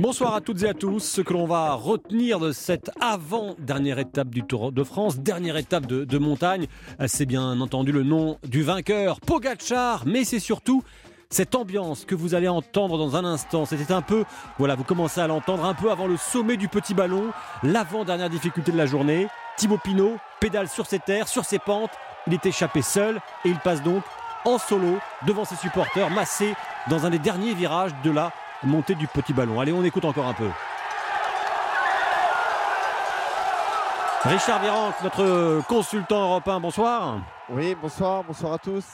Bonsoir à toutes et à tous. Ce que l'on va retenir de cette avant-dernière étape du Tour de France, dernière étape de, montagne, c'est bien entendu le nom du vainqueur, Pogachar, mais c'est surtout cette ambiance que vous allez entendre dans un instant. C'était un peu, voilà, vous commencez à l'entendre un peu avant le sommet du petit ballon, l'avant-dernière difficulté de la journée. Thibaut Pinot pédale sur ses terres, sur ses pentes. Il est échappé seul et il passe donc en solo devant ses supporters, massés dans un des derniers virages de la montée du petit ballon. Allez, on écoute encore un peu. Richard Virenque, notre consultant européen, bonsoir. Oui, bonsoir, bonsoir à tous.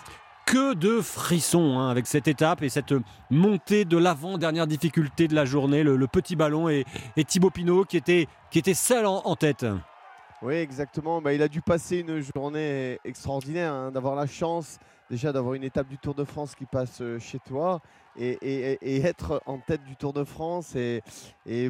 Que de frissons hein, avec cette étape et cette montée de l'avant-dernière difficulté de la journée, le, petit ballon et, Thibaut Pinot qui était, qui était seul en, tête. Oui, exactement. Bah, il a dû passer une journée extraordinaire, hein, d'avoir la chance déjà d'avoir une étape du Tour de France qui passe euh, chez toi et, être en tête du Tour de France. Et,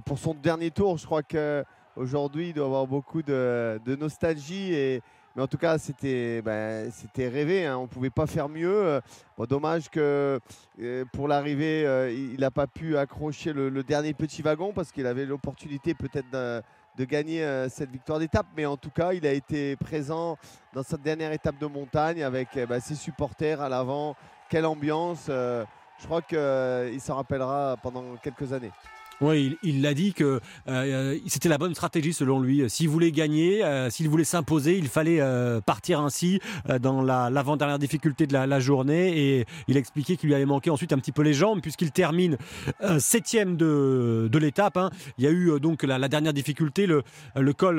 pour son dernier tour, je crois qu'aujourd'hui, il doit avoir beaucoup de, nostalgie. Mais en tout cas, c'était ben, rêvé. Hein. On ne pouvait pas faire mieux. dommage que euh, pour l'arrivée, euh, il n'a pas pu accrocher le, dernier petit wagon parce qu'il avait l'opportunité peut-être de, gagner euh, cette victoire d'étape. Mais en tout cas, il a été présent dans cette dernière étape de montagne avec eh ben, ses supporters à l'avant. Quelle ambiance euh, Je crois qu'il euh, s'en rappellera pendant quelques années. Oui, il l'a dit que euh, c'était la bonne stratégie selon lui. S'il voulait gagner, euh, s'il voulait s'imposer, il fallait euh, partir ainsi dans l'avant-dernière difficulté de la, journée. Et il a expliqué qu'il lui avait manqué ensuite un petit peu les jambes puisqu'il termine septième de, de l'étape. Hein. Il y a eu donc la, dernière difficulté, le, col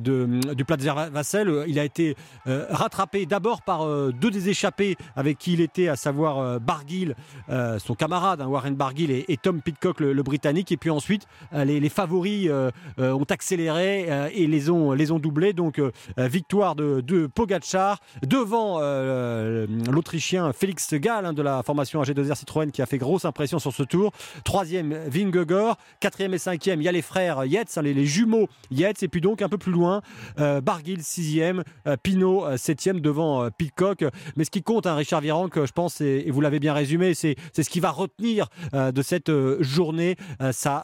de, du Platzer Vassel. Il a été rattrapé d'abord par deux des échappés avec qui il était, à savoir Barguil, son camarade, hein, Warren Barguil, et, Tom Pitcock, le, Britannique. Puis ensuite, euh, les, favoris euh, euh, ont accéléré et les ont, les ont doublés. Donc, victoire de, de Pogacar devant l'Autrichien Félix Gall hein, de la formation AG2R Citroën qui a fait grosse impression sur ce tour. Troisième, Vingegaard. Quatrième et cinquième, il y a les frères Yates, hein, les, jumeaux Yates. Et puis donc, un peu plus loin, Barguil, sixième, Pinot, septième devant Pitcock. Mais ce qui compte, hein, Richard Virenque, je pense, et, vous l'avez bien résumé, c'est ce qui va retenir de cette journée.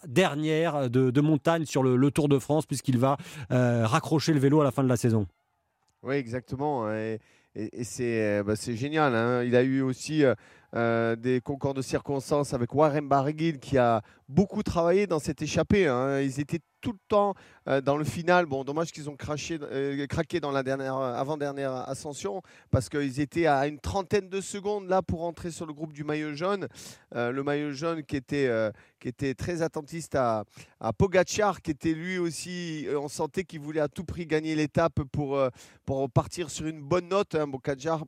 Dernière de, montagne sur le, Tour de France, puisqu'il va euh, raccrocher le vélo à la fin de la saison. Oui, exactement. Et, c'est bah, génial. Hein. Il a eu aussi euh, euh, des concours de circonstances avec Warren Barguil qui a beaucoup travaillé dans cette échappée. Hein. Ils étaient tout le temps euh, dans le final. Bon, dommage qu'ils ont craché, euh, craqué dans la dernière, avant-dernière ascension parce qu'ils étaient à une trentaine de secondes là pour entrer sur le groupe du maillot jaune. le maillot jaune qui était, qui était très attentiste à, à Pogacar, qui était lui aussi, on sentait qu'il voulait à tout prix gagner l'étape pour, pour partir sur une bonne note. Hein.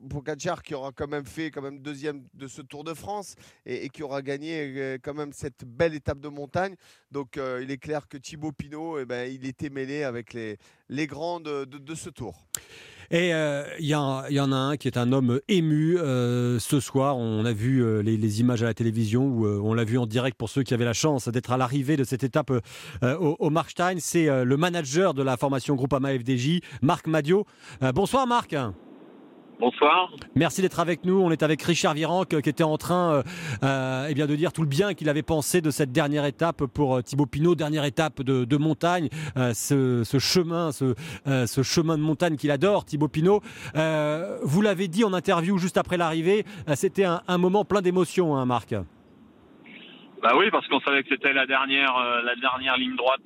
Pogacar, qui aura quand même fait quand même deuxième de ce Tour de France et, qui aura gagné quand même cette belle étape de montagne. Donc euh, il est clair que Thibaut Pinot, eh ben, il était mêlé avec les, les grands de, ce tour. Et euh, il y, en a un qui est un homme ému. Euh, ce soir, on a vu les, les, images à la télévision, où on l'a vu en direct pour ceux qui avaient la chance d'être à l'arrivée de cette étape au, au Markstein. C'est le manager de la formation Groupama FDJ, Marc Madio. bonsoir Marc. Bonsoir. Merci d'être avec nous. On est avec Richard Virenque euh, qui était en train euh, euh, eh bien de dire tout le bien qu'il avait pensé de cette dernière étape pour Thibaut Pinot, dernière étape de, montagne, ce, chemin, ce, chemin de montagne qu'il adore, Thibaut Pinot. vous l'avez dit en interview juste après l'arrivée, c'était un, moment plein d'émotions, hein, Marc. Bah oui, parce qu'on savait que c'était la dernière, la dernière ligne droite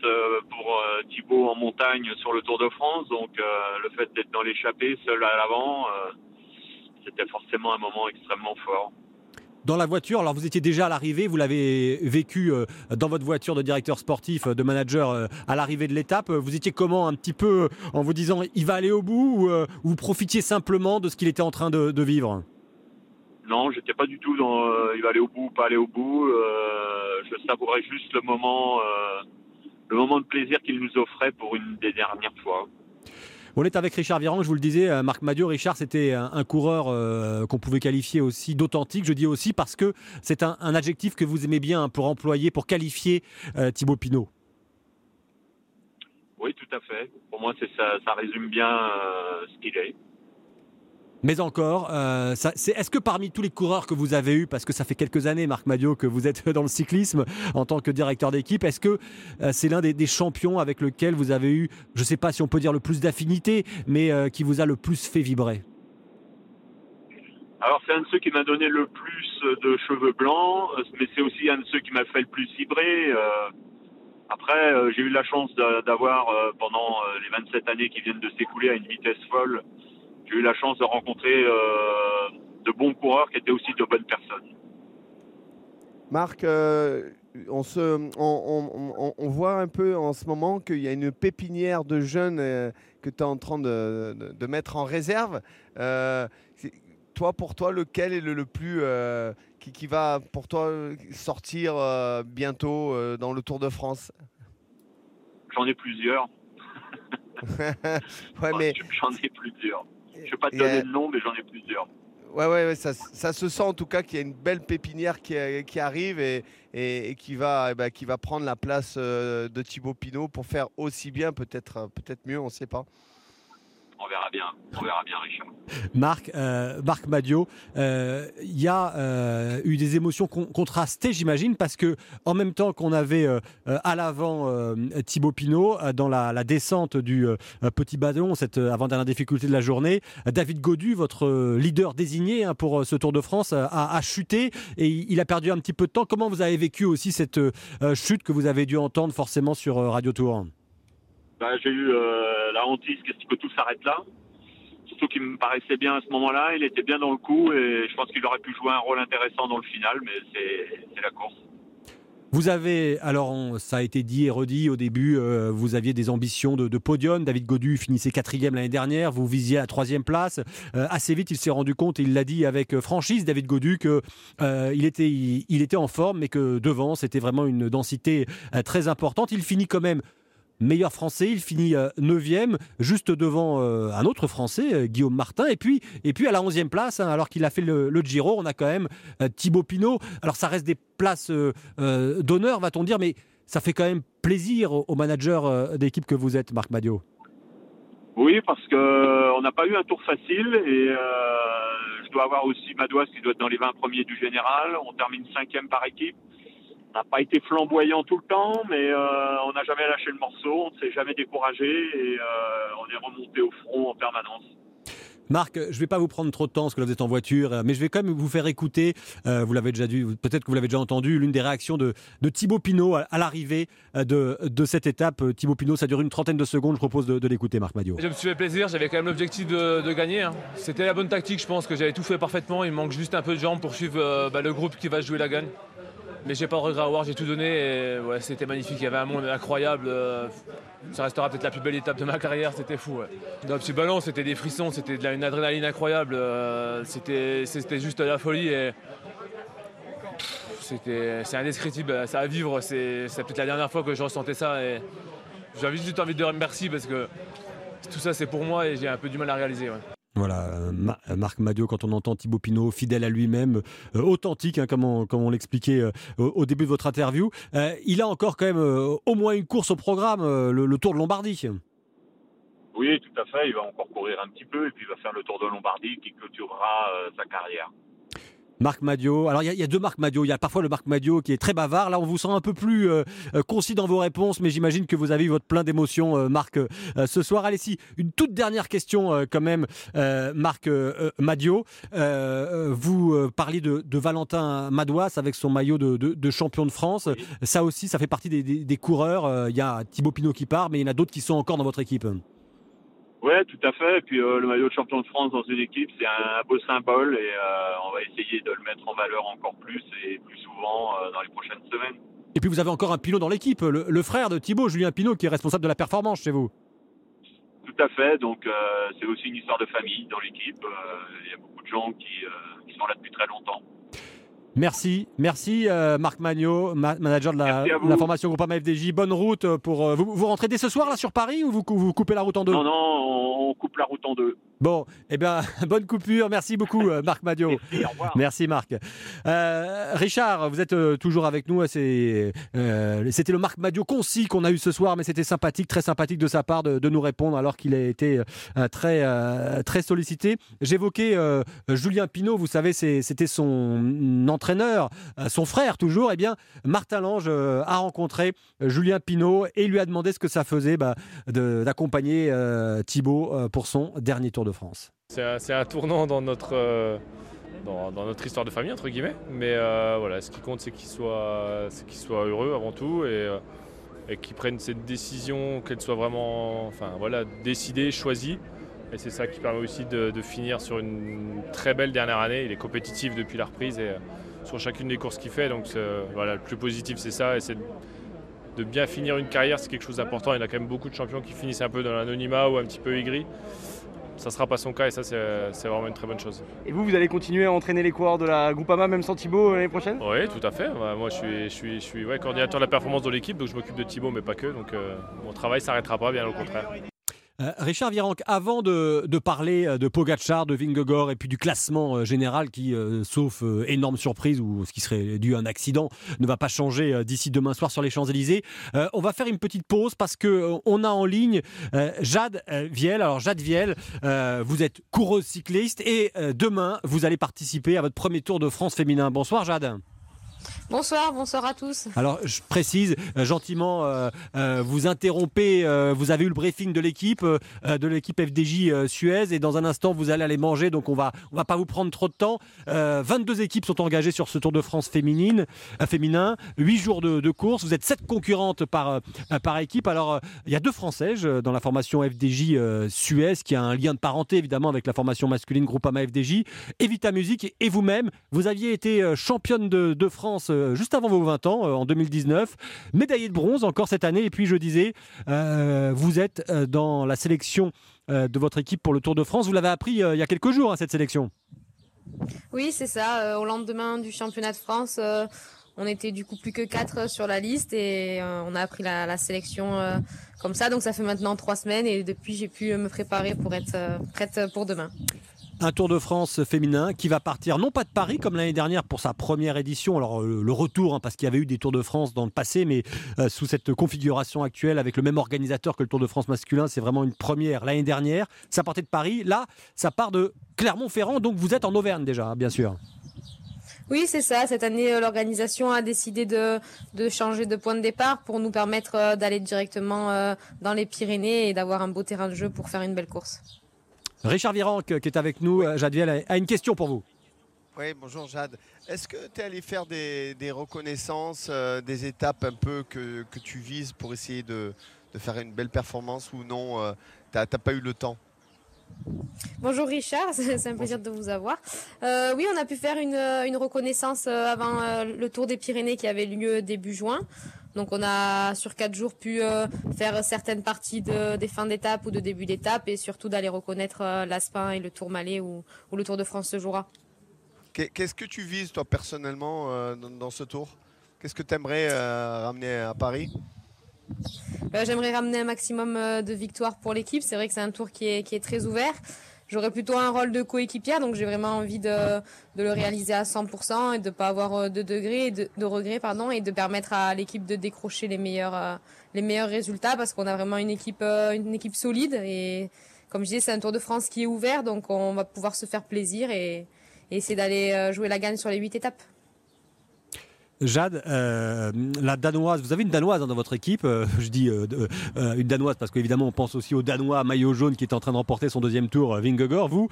pour Thibaut en montagne sur le Tour de France. Donc le fait d'être dans l'échappée, seul à l'avant, c'était forcément un moment extrêmement fort. Dans la voiture, alors vous étiez déjà à l'arrivée, vous l'avez vécu euh, dans votre voiture de directeur sportif, euh, de manager euh, à l'arrivée de l'étape. Vous étiez comment un petit peu en vous disant il va aller au bout ou vous profitiez simplement de ce qu'il était en train de, vivre? Non, j'étais pas du tout dans il va aller au bout ou pas aller au bout. je savourais juste le moment, le moment de plaisir qu'il nous offrait pour une des dernières fois. On est avec Richard Viran, je vous le disais, euh, Marc Madio. Richard, c'était un, coureur euh, qu'on pouvait qualifier aussi d'authentique. Je dis aussi parce que c'est un, adjectif que vous aimez bien pour employer, pour qualifier euh, Thibaut Pinot. Oui, tout à fait. Pour moi, ça, ça résume bien ce qu'il est. Mais encore, euh, est-ce que parmi tous les coureurs que vous avez eus, parce que ça fait quelques années, Marc Madio, que vous êtes dans le cyclisme en tant que directeur d'équipe, est-ce que euh, c'est l'un des, champions avec lequel vous avez eu, je ne sais pas si on peut dire le plus d'affinité, mais euh, qui vous a le plus fait vibrer? Alors c'est un de ceux qui m'a donné le plus de cheveux blancs, mais c'est aussi un de ceux qui m'a fait le plus vibrer. après, j'ai eu la chance d'avoir pendant les 27 années qui viennent de s'écouler à une vitesse folle j'ai eu la chance de rencontrer euh, de bons coureurs qui étaient aussi de bonnes personnes. Marc, euh, on, se, on, voit un peu en ce moment qu'il y a une pépinière de jeunes euh, que tu es en train de, mettre en réserve. toi, pour toi, lequel est le, plus qui, qui, va pour toi sortir bientôt dans le Tour de France? J'en ai plusieurs. ouais, mais... J'en ai plusieurs. Je ne vais pas te donner le nom, mais j'en ai plusieurs. Ouais, ouais, ça, ça, se sent en tout cas qu'il y a une belle pépinière qui, qui arrive et, et, qui, va, eh ben, qui va prendre la place euh, de Thibaut Pinot pour faire aussi bien, peut-être peut mieux, on ne sait pas. On verra bien, on verra bien, Richard. Marc, euh, Marc Madio, il euh, y a euh, eu des émotions contrastées, j'imagine, parce que en même temps qu'on avait à l'avant Thibaut Pinot dans la, descente du petit ballon, cette avant-dernière difficulté de la journée, David Godu, votre leader désigné hein, pour ce Tour de France, a, chuté et il a perdu un petit peu de temps. Comment vous avez vécu aussi cette chute que vous avez dû entendre forcément sur Radio Tour bah, j'ai eu euh, la hantise qu'est-ce que tout s'arrête là. Surtout qu'il me paraissait bien à ce moment-là, il était bien dans le coup et je pense qu'il aurait pu jouer un rôle intéressant dans le final, mais c'est la course. Vous avez, alors ça a été dit et redit au début, euh, vous aviez des ambitions de, podium. David Godu finissait quatrième l'année dernière, vous visiez la troisième place. Euh, assez vite, il s'est rendu compte, et il l'a dit avec franchise, David Godu, que il, était, il, était en forme, mais que devant, c'était vraiment une densité très importante. Il finit quand même meilleur français. Il finit 9e, euh, juste devant euh, un autre français, euh, Guillaume Martin. Et puis, à la 11e place, hein, alors qu'il a fait le, Giro, on a quand même Thibaut Pinot. Alors ça reste des places d'honneur, va-t-on dire, mais ça fait quand même plaisir au, manager d'équipe que vous êtes, Marc Madio. Oui, parce qu'on n'a pas eu un tour facile et je dois avoir aussi Madouas qui doit être dans les 20 premiers du général. On termine cinquième par équipe. On n'a pas été flamboyant tout le temps, mais euh, on n'a jamais lâché le morceau, on ne s'est jamais découragé et euh, on est remonté au front en permanence. Marc, je ne vais pas vous prendre trop de temps parce que là vous êtes en voiture, mais je vais quand même vous faire écouter, euh, vous l'avez déjà dû, peut-être que vous l'avez déjà entendu, l'une des réactions de, de Thibaut Pinot à, l'arrivée de, de, cette étape. Thibaut Pinot, ça dure une trentaine de secondes, je propose de, l'écouter, Marc Madio. Je me suis fait plaisir, j'avais quand même l'objectif de, gagner. Hein. C'était la bonne tactique, je pense que j'avais tout fait parfaitement, il manque juste un peu de jambes pour suivre bah, le groupe qui va jouer la gagne. Mais j'ai pas de regret à voir, j'ai tout donné et c'était magnifique. Il y avait un monde incroyable. Euh, ça restera peut-être la plus belle étape de ma carrière, c'était fou. Ouais. Dans petit ballon, c'était des frissons, c'était de une adrénaline incroyable. Euh, c'était, juste la folie et c'est indescriptible. Ça à vivre, c'est, peut-être la dernière fois que je ressentais ça et j'avais juste envie de dire merci parce que tout ça c'est pour moi et j'ai un peu du mal à réaliser. Voilà, euh, euh, Marc Madio, quand on entend Thibaut Pinot, fidèle à lui-même, euh, authentique, hein, comme on, l'expliquait au, début de votre interview, il a encore quand même au moins une course au programme, le, Tour de Lombardie. Oui, tout à fait. Il va encore courir un petit peu et puis il va faire le Tour de Lombardie qui clôturera sa carrière. Marc Madio. Alors, il y, a deux Marc Madio. Il y a parfois le Marc Madio qui est très bavard. Là, on vous sent un peu plus euh, euh, concis dans vos réponses, mais j'imagine que vous avez eu votre plein d'émotions, euh, Marc, ce soir. Allez, si, une toute dernière question, quand même, Marc Madio. vous parliez de, Valentin Madouas avec son maillot de, champion de France. Ça aussi, ça fait partie des, des coureurs. Il y a Thibaut Pinot qui part, mais il y en a d'autres qui sont encore dans votre équipe. Oui, tout à fait. Et puis euh, le maillot de champion de France dans une équipe, c'est un, beau symbole et euh, on va essayer de le mettre en valeur encore plus et plus souvent euh, dans les prochaines semaines. Et puis vous avez encore un Pinot dans l'équipe, le, frère de Thibaut, Julien Pinot, qui est responsable de la performance chez vous. Tout à fait. Donc c'est aussi une histoire de famille dans l'équipe. Il y a beaucoup de gens qui, qui sont là depuis très longtemps. Merci, merci euh, Marc Magnot, manager de la, la, formation Groupama FDJ. Bonne route pour euh, vous, vous rentrez dès ce soir là sur Paris ou vous, vous coupez la route en deux? Non, non, on coupe la route en deux. Bon, eh bien, bonne coupure. Merci beaucoup, euh, Marc Madio. Merci, Marc. Euh, Richard, vous êtes euh, toujours avec nous. c'était le Marc Madio concis qu'on a eu ce soir, mais c'était sympathique, très sympathique de sa part de, nous répondre alors qu'il a été très, très sollicité. J'évoquais Julien Pinault, vous savez, c'était son entraîneur, son frère toujours. Eh bien, Martin Lange a rencontré Julien Pinault et lui a demandé ce que ça faisait bah, d'accompagner Thibaut pour son dernier Tour de C'est un, tournant dans notre, euh, dans, notre histoire de famille, entre guillemets. Mais euh, voilà, ce qui compte, c'est qu'il soit, soit heureux avant tout et, euh, et qu'il cette décision, qu'elle soit vraiment enfin, voilà, décidée, choisie. Et c'est ça qui permet aussi de, finir sur une très belle dernière année. Il est compétitif depuis la reprise et sur chacune des courses qu'il fait. Donc voilà, le plus positif, c'est ça. Et de bien finir une carrière, c'est quelque chose d'important. Il y a quand même beaucoup de champions qui finissent un peu dans l'anonymat ou un petit peu aigris ça ne sera pas son cas et ça c'est vraiment une très bonne chose. Et vous, vous allez continuer à entraîner les coureurs de la Groupama même sans Thibaut l'année prochaine? Oui, tout à fait. Moi je suis, je suis, je suis coordinateur de la performance de l'équipe, donc je m'occupe de Thibaut mais pas que. Donc euh, mon travail s'arrêtera pas, bien au contraire. Euh, Richard Virenque, avant de, parler euh, de Pogacar, de Vingegaard et puis du classement euh, général qui, sauf énorme surprise ou ce qui serait dû à un accident, ne va pas changer d'ici demain soir sur les Champs-Élysées, on va faire une petite pause parce que on a en ligne Jade Viel. Alors Jade Viel, vous êtes coureuse cycliste et demain vous allez participer à votre premier Tour de France féminin. Bonsoir Jade. Bonsoir, bonsoir à tous. Alors, je précise euh, gentiment, euh, euh, vous interrompez, vous avez eu le briefing de l'équipe, de l'équipe FDJ Suez, et dans un instant, vous allez aller manger, donc on va, on va pas vous prendre trop de temps. 22 équipes sont engagées sur ce Tour de France féminine, féminin, 8 jours de, course, vous êtes 7 concurrentes par, par équipe. Alors, il y a deux Françaises dans la formation FDJ Suez, qui a un lien de parenté évidemment avec la formation masculine Groupama FDJ, Evita Musique et vous-même, vous aviez été championne de France euh, juste avant vos 20 ans, euh, en 2019. Médaillé de bronze encore cette année. Et puis je disais, euh, vous êtes dans la sélection de votre équipe pour le Tour de France. Vous l'avez appris il y a quelques jours, hein, cette sélection. Oui, c'est ça. au lendemain du championnat de France, on était du coup plus que 4 sur la liste et on a appris la, sélection comme ça. Donc ça fait maintenant trois semaines et depuis j'ai pu me préparer pour être prête pour demain un Tour de France féminin qui va partir non pas de Paris comme l'année dernière pour sa première édition, alors euh, le retour hein, parce qu'il y avait eu des Tours de France dans le passé, mais euh, sous cette configuration actuelle avec le même organisateur que le Tour de France masculin, c'est vraiment une première l'année dernière. Ça partait de Paris, là ça part de Clermont-Ferrand, donc vous êtes en Auvergne déjà, bien sûr. Oui, c'est ça. Cette année, euh, l'organisation a décidé de, changer de point de départ pour nous permettre d'aller directement dans les Pyrénées et d'avoir un beau terrain de jeu pour faire une belle course. Richard Virenque, qui est avec nous, euh, Jade Viel, a une question pour vous. Oui, bonjour Jade. Est-ce que tu es allé faire des, reconnaissances, euh, des étapes un peu que, tu vises pour essayer de, faire une belle performance ou non euh, Tu n'as pas eu le temps? Bonjour Richard, c'est un plaisir de vous avoir. oui, on a pu faire une, une reconnaissance avant le Tour des Pyrénées qui avait lieu début juin. Donc on a sur quatre jours pu euh, faire certaines parties de, des fins d'étape ou de début d'étape et surtout d'aller reconnaître euh, l'Aspin et le Tour Malais où, le Tour de France se jouera. Qu'est-ce que tu vises toi personnellement euh, dans, ce tour? Qu'est-ce que tu aimerais ramener à Paris? J'aimerais ramener un maximum de victoires pour l'équipe. C'est vrai que c'est un tour qui est, qui est très ouvert. J'aurais plutôt un rôle de coéquipière, donc j'ai vraiment envie de, le réaliser à 100% et de pas avoir euh, de degrés, de, regrets, pardon, et de permettre à l'équipe de décrocher les meilleurs, euh, les meilleurs résultats parce qu'on a vraiment une équipe, euh, une équipe solide et comme je disais, c'est un Tour de France qui est ouvert, donc on va pouvoir se faire plaisir et essayer d'aller jouer la gagne sur les huit étapes. Jade, euh, la danoise, vous avez une danoise dans votre équipe. Euh, je dis euh, une danoise parce qu'évidemment on pense aussi au danois maillot jaune qui est en train de remporter son deuxième tour, Vingegaard. Vous,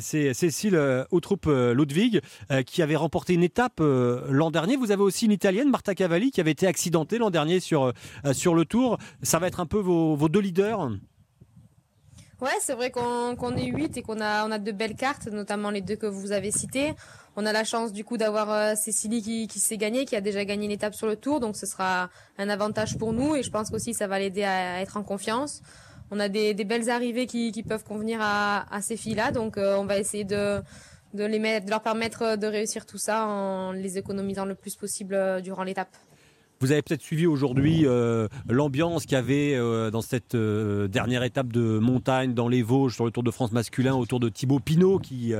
c'est Cécile Outrup Ludwig qui avait remporté une étape l'an dernier. Vous avez aussi une italienne, Marta Cavalli, qui avait été accidentée l'an dernier sur, sur le tour. Ça va être un peu vos, vos deux leaders Ouais, c'est vrai qu'on est huit et qu'on a, on a de belles cartes, notamment les deux que vous avez citées. On a la chance du coup d'avoir euh, Cécilie qui, s'est gagnée, qui a déjà gagné une étape sur le tour, donc ce sera un avantage pour nous et je pense qu'aussi ça va l'aider à, être en confiance. On a des, belles arrivées qui, peuvent convenir à, ces filles-là, donc euh, on va essayer de, de, les mettre, de leur permettre de réussir tout ça en les économisant le plus possible durant l'étape. Vous avez peut-être suivi aujourd'hui euh, l'ambiance qu'il y avait euh, dans cette euh, dernière étape de montagne dans les Vosges sur le Tour de France masculin autour de Thibaut Pinot qui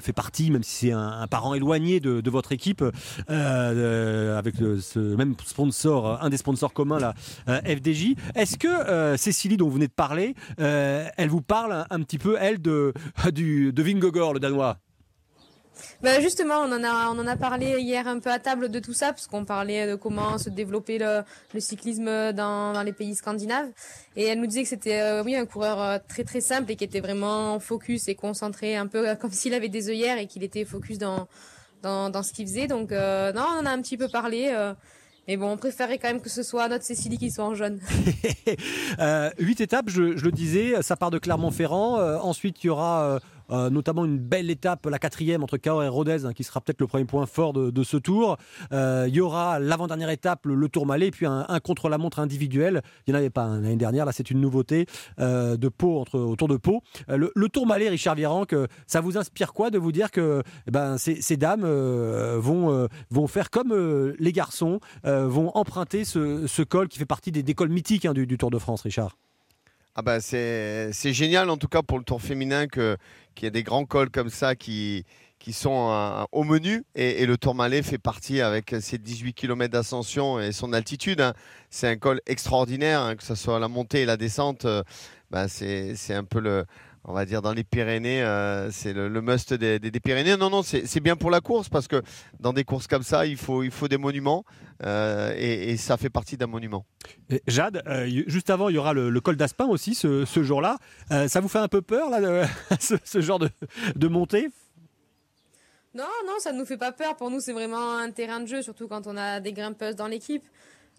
fait partie, même si c'est un, parent éloigné de, votre équipe, avec ce même sponsor, un des sponsors communs, la FDJ. Est-ce que Cécilie, dont vous venez de parler, elle vous parle un, petit peu, elle, de, du, de Vingogor, le Danois? Bah justement, on en a on en a parlé hier un peu à table de tout ça parce qu'on parlait de comment se développer le, cyclisme dans, dans les pays scandinaves et elle nous disait que c'était euh, oui un coureur euh, très très simple et qui était vraiment focus et concentré un peu comme s'il avait des œillères et qu'il était focus dans dans, dans ce qu'il faisait. Donc euh, non, on en a un petit peu parlé. Mais bon, on préférait quand même que ce soit notre Cécilie qui soit en jaune. huit étapes, je, le disais, ça part de Clermont-Ferrand. ensuite, il y aura euh, notamment une belle étape, la quatrième entre Cahors et Rodez, hein, qui sera peut-être le premier point fort de, ce tour. Euh, il y aura l'avant-dernière étape, le, Tour Malais, puis un, contre-la-montre individuel. Il n'y en avait pas l'année dernière, là c'est une nouveauté euh, de Pau, entre, autour de Pau. Le, Tour Malais, Richard que ça vous inspire quoi de vous dire que eh ben, ces, dames vont, vont faire comme les garçons, vont emprunter ce, col qui fait partie des, cols mythiques hein, du Tour de France, Richard? Ah bah c'est génial en tout cas pour le tour féminin qu'il y ait des grands cols comme ça qui, sont euh, au menu et, le Tour Malais fait partie avec ses 18 km d'ascension et son altitude. Hein. C'est un col extraordinaire, hein, que ce soit la montée et la descente. Euh, bah c'est un peu le, on va dire dans les Pyrénées, euh, c'est le, must des, Pyrénées. Non, non, c'est bien pour la course parce que dans des courses comme ça, il faut, il faut des monuments euh, et, ça fait partie d'un monument. Jade, euh, juste avant, il y aura le, col d'Aspin aussi ce, jour-là. ça vous fait un peu peur, là, ce, genre de, de montée? Non, non, ça ne nous fait pas peur. Pour nous, c'est vraiment un terrain de jeu, surtout quand on a des grimpeuses dans l'équipe.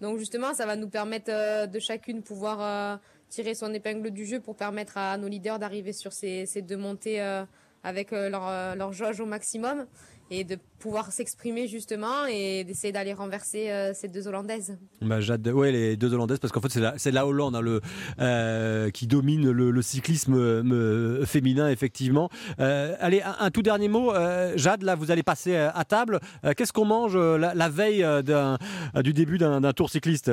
Donc justement, ça va nous permettre de chacune pouvoir tirer son épingle du jeu pour permettre à nos leaders d'arriver sur ces, deux montées euh, avec euh, leur, euh, leur jauge au maximum et de pouvoir s'exprimer justement et d'essayer d'aller renverser ces deux Hollandaises. Bah, ouais, les deux Hollandaises, parce qu'en fait, c'est la, la, Hollande hein, le, qui domine le, cyclisme féminin, effectivement. allez, un, tout dernier mot. Jade, là, vous allez passer à table. Qu'est-ce qu'on mange la, la veille du début d'un tour cycliste?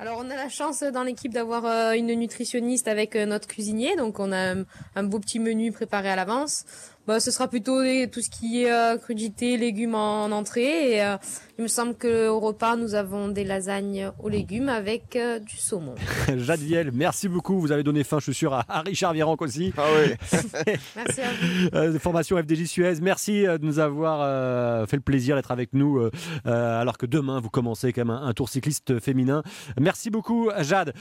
Alors on a la chance dans l'équipe d'avoir euh, une nutritionniste avec euh, notre cuisinier, donc on a un beau petit menu préparé à l'avance. Bah, ce sera plutôt tout ce qui est euh, crudité, légumes en, entrée. Euh, il me semble qu'au repas, nous avons des lasagnes aux légumes avec euh, du saumon. Jade Viel, merci beaucoup. Vous avez donné fin, je suis sûr, à, Richard Virenque aussi. Ah oui. merci à vous. formation FDJ Suez, merci de nous avoir fait le plaisir d'être avec nous alors que demain, vous commencez quand même un, tour cycliste féminin. Merci beaucoup, Jade.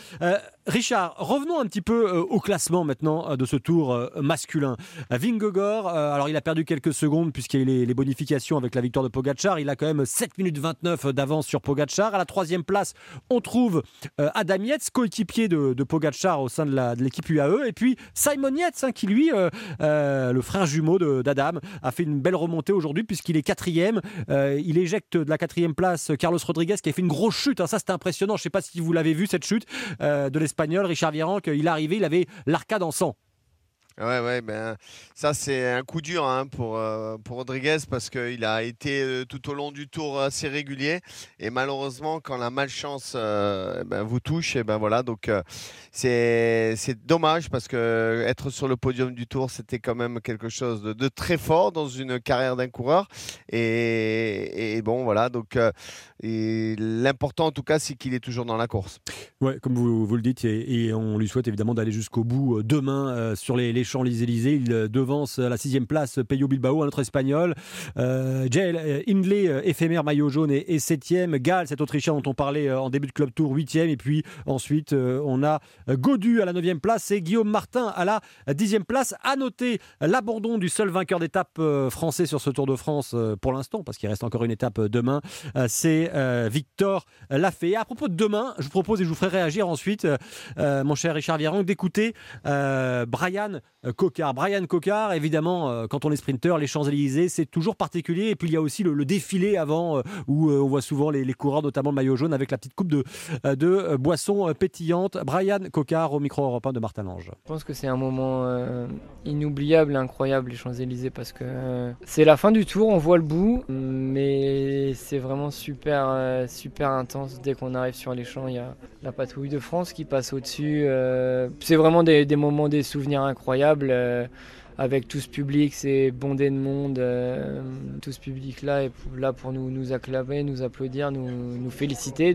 Richard, revenons un petit peu au classement maintenant de ce tour masculin. Vingogor euh, alors il a perdu quelques secondes puisqu'il y a eu les, bonifications avec la victoire de Pogachar. Il a quand même 7 minutes 29 d'avance sur Pogachar. À la troisième place, on trouve euh, Adam Yates, coéquipier de, de Pogachar au sein de l'équipe UAE. Et puis Simon Yates, hein, qui lui, euh, le frère jumeau d'Adam, a fait une belle remontée aujourd'hui puisqu'il est quatrième. il éjecte de la quatrième place Carlos Rodriguez qui a fait une grosse chute. Hein. Ça, c'était impressionnant. Je ne sais pas si vous l'avez vu, cette chute de l'Espagnol. Richard Virenque, il est arrivé, il avait l'arcade en sang. Ouais, ouais, ben, ça c'est un coup dur hein, pour, euh, pour Rodriguez parce qu'il a été euh, tout au long du tour assez régulier et malheureusement quand la malchance euh, ben, vous touche, et ben voilà, donc c'est dommage parce que être sur le podium du tour c'était quand même quelque chose de, très fort dans une carrière d'un coureur et, et, bon voilà, donc l'important en tout cas c'est qu'il est toujours dans la course. Ouais, comme vous, vous le dites et, on lui souhaite évidemment d'aller jusqu'au bout demain sur les, les Champs-Élysées. Il euh, devance à la sixième place Peyo Bilbao, un autre espagnol. Euh, euh Hindley, euh, éphémère maillot jaune, et, septième. Gall, cet Autrichien dont on parlait en début de club tour, huitième. Et puis ensuite, on a Godu à la neuvième place et Guillaume Martin à la dixième place. À noter l'abandon du seul vainqueur d'étape français sur ce Tour de France pour l'instant, parce qu'il reste encore une étape demain. C'est Victor Lafay. À propos de demain, je vous propose et je vous ferai réagir ensuite, mon cher Richard Virenque, d'écouter Brian Cocard. Brian Cocard, évidemment, quand on est sprinter, les Champs-Élysées, c'est toujours particulier. Et puis il y a aussi le, défilé avant, où on voit souvent les, coureurs, notamment le maillot jaune, avec la petite coupe de, de boisson pétillante. Brian Cocard au micro européen de Martin Lange. Je pense que c'est un moment inoubliable, incroyable, les Champs-Élysées, parce que c'est la fin du tour, on voit le bout, mais c'est vraiment super, super intense. Dès qu'on arrive sur les champs, il y a la patrouille de France qui passe au-dessus. Euh, c'est vraiment des, moments, des souvenirs incroyables. Euh, avec tout ce public, c'est bondé de monde, euh, tout ce public-là est là pour nous, acclamer, nous applaudir, nous, féliciter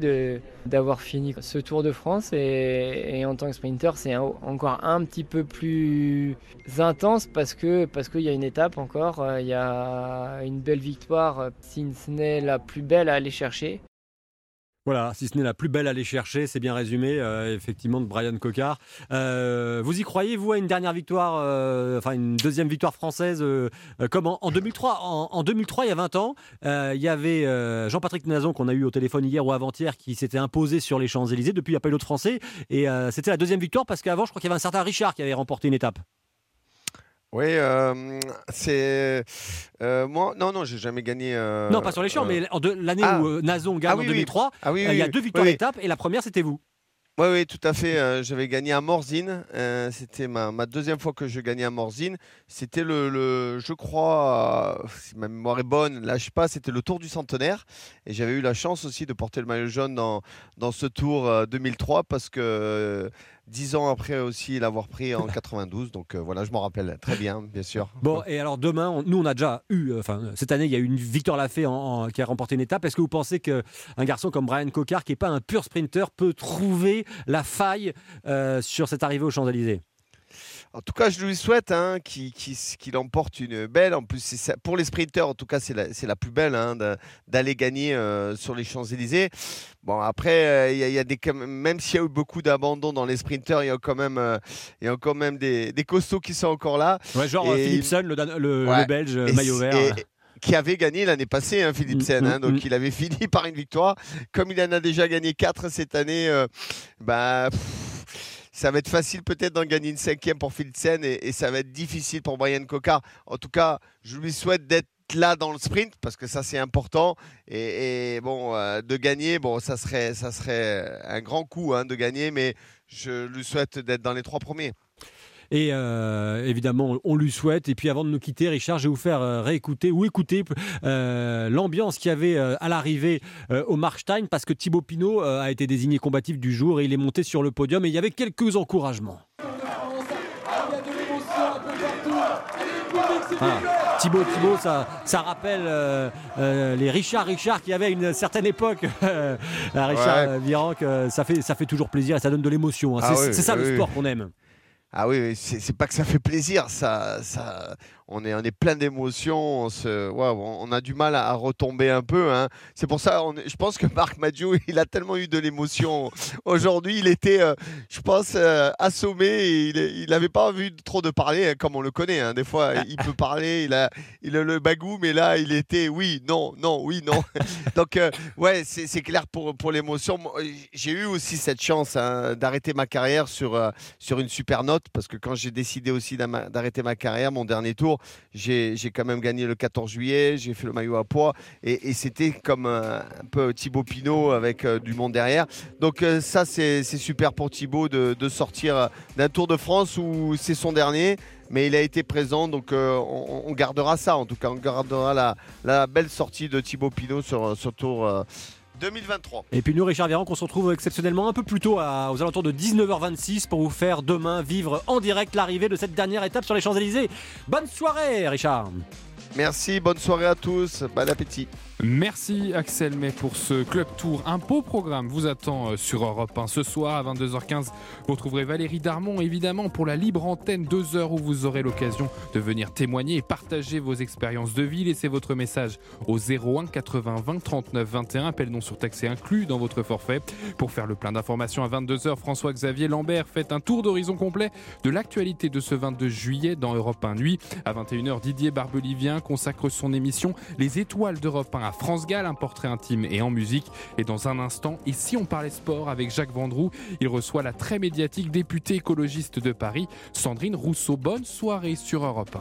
d'avoir fini ce Tour de France. Et, en tant que sprinter, c'est encore un petit peu plus intense parce parce qu'il y a une étape encore, il y a une belle victoire, si ce n'est la plus belle à aller chercher. Voilà, si ce n'est la plus belle à aller chercher, c'est bien résumé, euh, effectivement, de Brian Cocard. Euh, vous y croyez, vous, à une dernière victoire, euh, enfin une deuxième victoire française, comme en, 2003 en, 2003, il y a 20 ans, il y avait Jean-Patrick Nazon, qu'on a eu au téléphone hier ou avant-hier, qui s'était imposé sur les Champs-Élysées. Depuis, il n'y a pas eu d'autre Français. Et c'était la deuxième victoire, parce qu'avant, je crois qu'il y avait un certain Richard qui avait remporté une étape. Oui, euh, c'est. Euh, moi, non, non, j'ai jamais gagné. Euh, non, pas sur les champs, mais l'année ah. où Nazon gagne ah en 2003, ah il y a deux victoires d'étape et la première, c'était vous. Oui, oui, tout à fait. J'avais gagné à Morzine. C'était ma, deuxième fois que je gagnais à Morzine. C'était le, je crois, si ma mémoire est bonne, là je sais pas, c'était le Tour du Centenaire. Et j'avais eu la chance aussi de porter le maillot jaune dans, dans ce Tour 2003 parce que dix ans après aussi l'avoir pris en 92. Donc euh, voilà, je m'en rappelle très bien, bien sûr. Bon, et alors demain, nous on a déjà eu, euh, enfin cette année, il y a eu une Victor Lafay en, qui a remporté une étape. Est-ce que vous pensez qu'un garçon comme Brian Cocard, qui n'est pas un pur sprinter, peut trouver la faille euh, sur cette arrivée aux Champs-Élysées? En tout cas, je lui souhaite hein, qu'il emporte une belle. En plus, pour les sprinteurs, en tout cas, c'est la, la, plus belle hein, d'aller gagner euh, sur les Champs-Élysées. Bon, après, euh, y, a des, même s'il y a eu beaucoup d'abandon dans les sprinteurs, il y a quand même, euh, il y a quand même des, des, costauds qui sont encore là. Ouais, genre Philipsen, le, le, Belge, maillot vert. qui avait gagné l'année passée, hein, Philipsen. Mm, hein, mm, donc mm. il avait fini par une victoire. Comme il en a déjà gagné 4 cette année, bah ça va être facile peut-être d'en gagner une cinquième pour Philipsen et, et, ça va être difficile pour Brian Cocard. En tout cas, je lui souhaite d'être là dans le sprint parce que ça c'est important et, bon euh, de gagner bon ça serait ça serait un grand coup hein, de gagner mais je lui souhaite d'être dans les trois premiers. Et euh, évidemment, on lui souhaite. Et puis avant de nous quitter, Richard, je vais vous faire euh, réécouter ou écouter euh, l'ambiance qu'il y avait à l'arrivée au Markstein parce que Thibaut Pinot a été désigné combatif du jour et il est monté sur le podium et il y avait quelques encouragements. Ah, Thibaut, Thibaut, ça, ça rappelle les Richard Richard qui avait une certaine époque. Richard ouais. ça fait, ça fait toujours plaisir et ça donne de l'émotion. Hein. Ah c'est ça le sport qu'on aime. Ah oui, c'est pas que ça fait plaisir, ça, ça, on est, on est plein d'émotions, on, a du mal à, retomber un peu. Hein. C'est pour ça, je pense que Marc Maggio, il a tellement eu de l'émotion. Aujourd'hui, il était, euh, je pense, euh, assommé. il n'avait pas envie trop de parler, hein, comme on le connaît. Hein. Des fois, il peut parler, il a, il a le bagou, mais là, il était oui, non, non, oui, non. Donc, euh, ouais, c'est clair pour, pour l'émotion. J'ai eu aussi cette chance d'arrêter ma carrière sur, sur une super note, parce que quand j'ai décidé aussi d'arrêter ma carrière, mon dernier tour, j'ai quand même gagné le 14 juillet, j'ai fait le maillot à poids et, c'était comme un, peu Thibaut Pinot avec euh, du monde derrière. Donc euh, ça, c'est super pour Thibaut de, sortir d'un Tour de France où c'est son dernier mais il a été présent, donc euh, on, gardera ça en tout cas, on gardera la, belle sortie de Thibaut Pinot sur ce tour 2023. Et puis nous, Richard Véran, qu'on se retrouve exceptionnellement un peu plus tôt, aux alentours de 19h26, pour vous faire demain vivre en direct l'arrivée de cette dernière étape sur les Champs-Élysées. Bonne soirée, Richard. Merci, bonne soirée à tous, bon appétit. Merci Axel May pour ce Club Tour. Un beau programme vous attend euh, sur Europe 1 ce soir à 22h15. Vous retrouverez Valérie Darmon évidemment pour la libre antenne, deux heures où vous aurez l'occasion de venir témoigner et partager vos expériences de vie. Laissez votre message au 01 80 20 39 21. Appel non surtaxé inclus dans votre forfait. Pour faire le plein d'informations à 22h, François-Xavier Lambert fait un tour d'horizon complet de l'actualité de ce 22 juillet dans Europe 1 Nuit. À 21h, Didier Barbelivien consacre son émission Les Étoiles d'Europe 1 à France Gall, un portrait intime et en musique. Et dans un instant, et si on parlait sport avec Jacques Vendroux, il reçoit la très médiatique députée écologiste de Paris, Sandrine Rousseau. Bonne soirée sur Europe 1.